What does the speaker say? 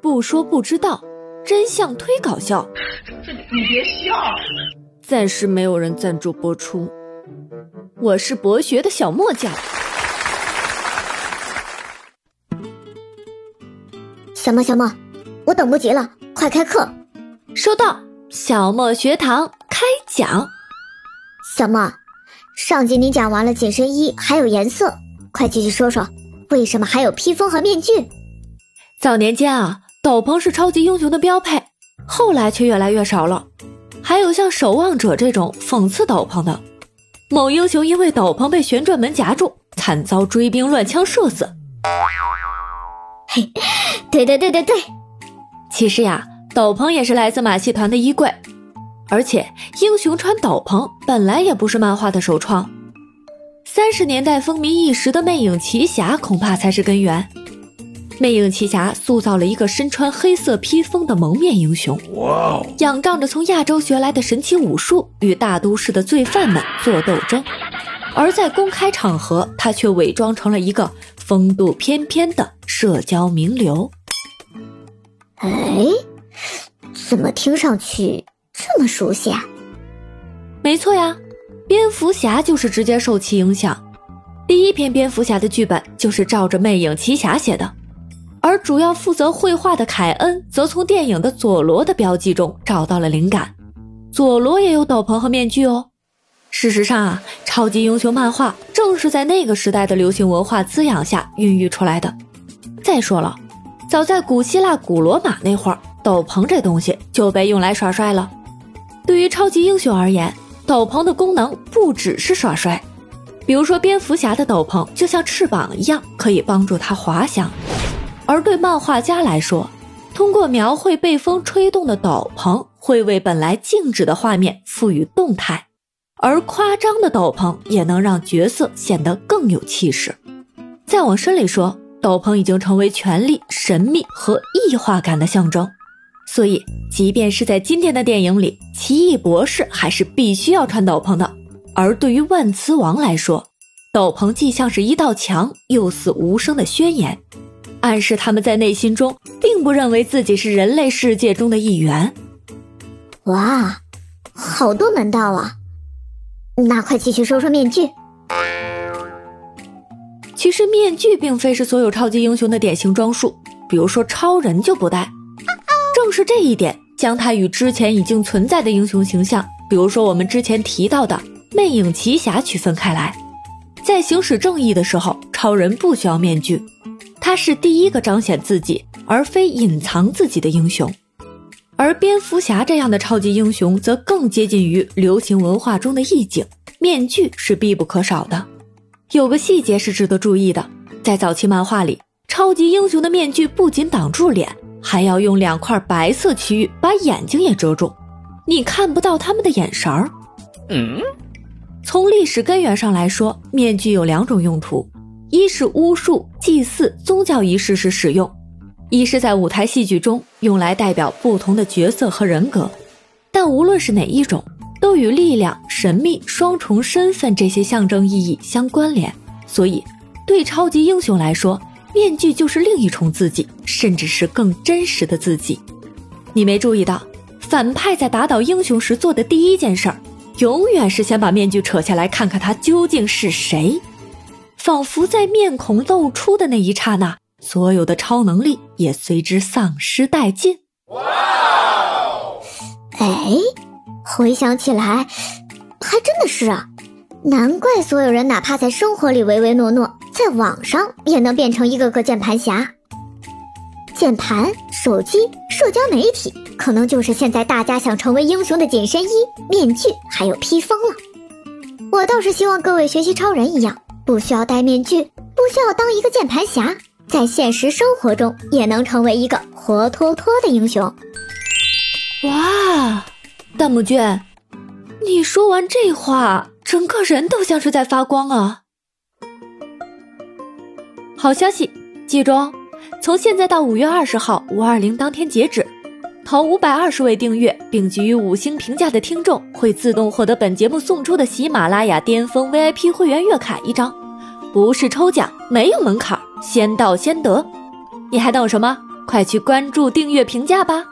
不说不知道，真相忒搞笑。这你别笑。暂时没有人赞助播出。我是博学的小莫酱。小莫小莫，我等不及了，快开课。收到，小莫学堂开讲。小莫，上集你讲完了紧身衣还有颜色，快继续说说，为什么还有披风和面具？早年间啊，斗篷是超级英雄的标配，后来却越来越少了。还有像守望者这种讽刺斗篷的，某英雄因为斗篷被旋转门夹住，惨遭追兵乱枪射死。嘿，对对对对对，其实呀，斗篷也是来自马戏团的衣柜，而且英雄穿斗篷本来也不是漫画的首创，三十年代风靡一时的魅影奇侠恐怕才是根源。魅影奇侠塑造了一个身穿黑色披风的蒙面英雄，哇！仰仗着从亚洲学来的神奇武术，与大都市的罪犯们做斗争。而在公开场合，他却伪装成了一个风度翩翩的社交名流。哎，怎么听上去这么熟悉啊？没错呀，蝙蝠侠就是直接受其影响。第一篇蝙蝠侠的剧本就是照着魅影奇侠写的。而主要负责绘画的凯恩，则从电影的佐罗的标记中找到了灵感。佐罗也有斗篷和面具哦。事实上啊，超级英雄漫画正是在那个时代的流行文化滋养下孕育出来的。再说了，早在古希腊、古罗马那会儿，斗篷这东西就被用来耍帅了。对于超级英雄而言，斗篷的功能不只是耍帅。比如说，蝙蝠侠的斗篷就像翅膀一样，可以帮助他滑翔。而对漫画家来说，通过描绘被风吹动的斗篷，会为本来静止的画面赋予动态，而夸张的斗篷也能让角色显得更有气势。再往深里说，斗篷已经成为权力、神秘和异化感的象征。所以，即便是在今天的电影里，奇异博士还是必须要穿斗篷的。而对于万磁王来说，斗篷既像是一道墙，又似无声的宣言。暗示他们在内心中并不认为自己是人类世界中的一员。哇，好多门道啊！那快继续说说面具。其实面具并非是所有超级英雄的典型装束，比如说超人就不戴。正是这一点，将他与之前已经存在的英雄形象，比如说我们之前提到的魅影奇侠区分开来。在行使正义的时候，超人不需要面具。他是第一个彰显自己而非隐藏自己的英雄，而蝙蝠侠这样的超级英雄则更接近于流行文化中的意境，面具是必不可少的。有个细节是值得注意的，在早期漫画里，超级英雄的面具不仅挡住脸，还要用两块白色区域把眼睛也遮住，你看不到他们的眼神儿。嗯，从历史根源上来说，面具有两种用途。一是巫术、祭祀、宗教仪式时使用，一是在舞台戏剧中用来代表不同的角色和人格。但无论是哪一种，都与力量、神秘、双重身份这些象征意义相关联。所以，对超级英雄来说，面具就是另一重自己，甚至是更真实的自己。你没注意到，反派在打倒英雄时做的第一件事儿，永远是先把面具扯下来，看看他究竟是谁。仿佛在面孔露出的那一刹那，所有的超能力也随之丧失殆尽。哇！哎，回想起来，还真的是啊，难怪所有人哪怕在生活里唯唯诺诺，在网上也能变成一个个键盘侠。键盘、手机、社交媒体，可能就是现在大家想成为英雄的紧身衣、面具，还有披风了。我倒是希望各位学习超人一样。不需要戴面具，不需要当一个键盘侠，在现实生活中也能成为一个活脱脱的英雄。哇，弹幕君，你说完这话，整个人都像是在发光啊！好消息，记住，从现在到五月二十号五二零当天截止，投五百二十位订阅并给予五星评价的听众，会自动获得本节目送出的喜马拉雅巅峰 VIP 会员月卡一张。不是抽奖，没有门槛，先到先得。你还等什么？快去关注、订阅、评价吧。